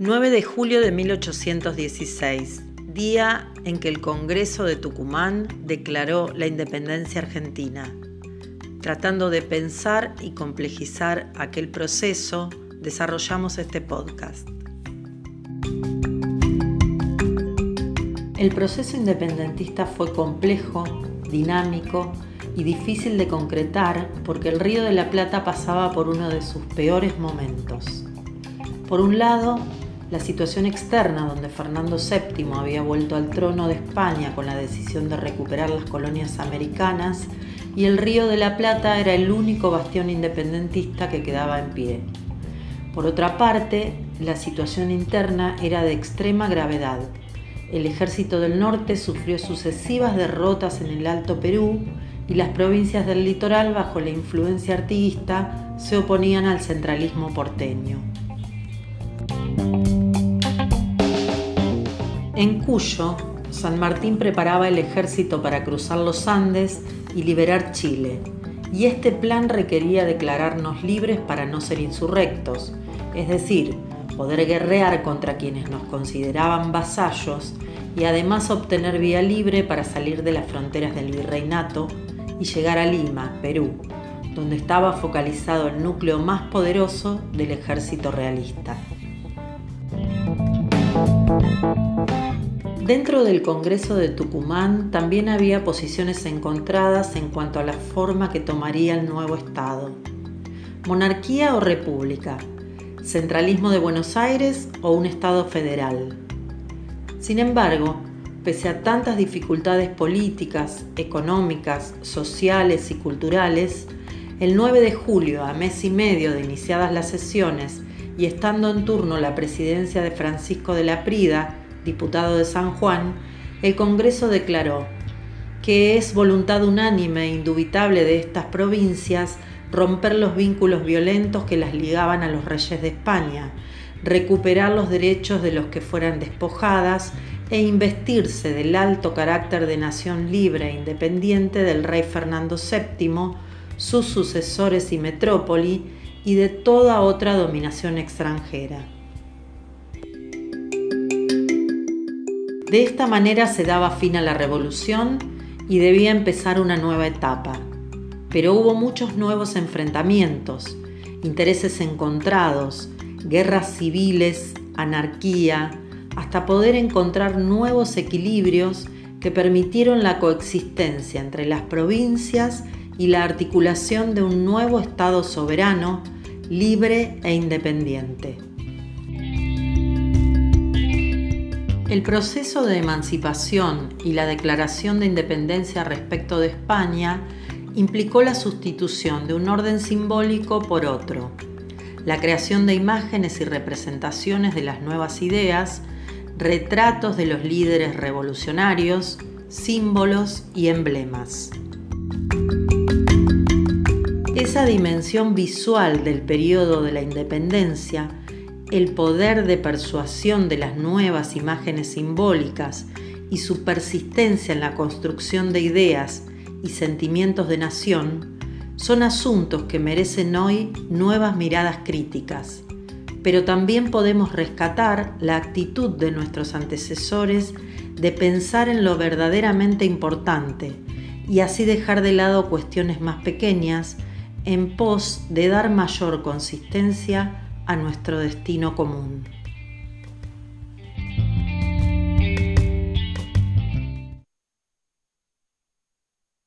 9 de julio de 1816, día en que el Congreso de Tucumán declaró la independencia argentina. Tratando de pensar y complejizar aquel proceso, desarrollamos este podcast. El proceso independentista fue complejo, dinámico y difícil de concretar porque el Río de la Plata pasaba por uno de sus peores momentos. Por un lado, la situación externa donde Fernando VII había vuelto al trono de España con la decisión de recuperar las colonias americanas y el Río de la Plata era el único bastión independentista que quedaba en pie. Por otra parte, la situación interna era de extrema gravedad el ejército del norte sufrió sucesivas derrotas en el Alto Perú y las provincias del litoral, bajo la influencia artiguista, se oponían al centralismo porteño. En Cuyo, San Martín preparaba el ejército para cruzar los Andes y liberar Chile, y este plan requería declararnos libres para no ser insurrectos, es decir, poder guerrear contra quienes nos consideraban vasallos y además obtener vía libre para salir de las fronteras del virreinato y llegar a Lima, Perú, donde estaba focalizado el núcleo más poderoso del ejército realista. Dentro del Congreso de Tucumán también había posiciones encontradas en cuanto a la forma que tomaría el nuevo Estado. Monarquía o república, centralismo de Buenos Aires o un Estado federal. Sin embargo, pese a tantas dificultades políticas, económicas, sociales y culturales, el 9 de julio, a mes y medio de iniciadas las sesiones y estando en turno la presidencia de Francisco de la Prida, diputado de San Juan, el Congreso declaró que es voluntad unánime e indubitable de estas provincias romper los vínculos violentos que las ligaban a los reyes de España, recuperar los derechos de los que fueran despojadas e investirse del alto carácter de nación libre e independiente del rey Fernando VII, sus sucesores y metrópoli, y de toda otra dominación extranjera. De esta manera se daba fin a la revolución y debía empezar una nueva etapa pero hubo muchos nuevos enfrentamientos, intereses encontrados, guerras civiles, anarquía, hasta poder encontrar nuevos equilibrios que permitieron la coexistencia entre las provincias y la articulación de un nuevo Estado soberano, libre e independiente. El proceso de emancipación y la declaración de independencia respecto de España implicó la sustitución de un orden simbólico por otro, la creación de imágenes y representaciones de las nuevas ideas, retratos de los líderes revolucionarios, símbolos y emblemas. Esa dimensión visual del periodo de la independencia, el poder de persuasión de las nuevas imágenes simbólicas y su persistencia en la construcción de ideas y sentimientos de nación son asuntos que merecen hoy nuevas miradas críticas, pero también podemos rescatar la actitud de nuestros antecesores de pensar en lo verdaderamente importante y así dejar de lado cuestiones más pequeñas en pos de dar mayor consistencia a nuestro destino común.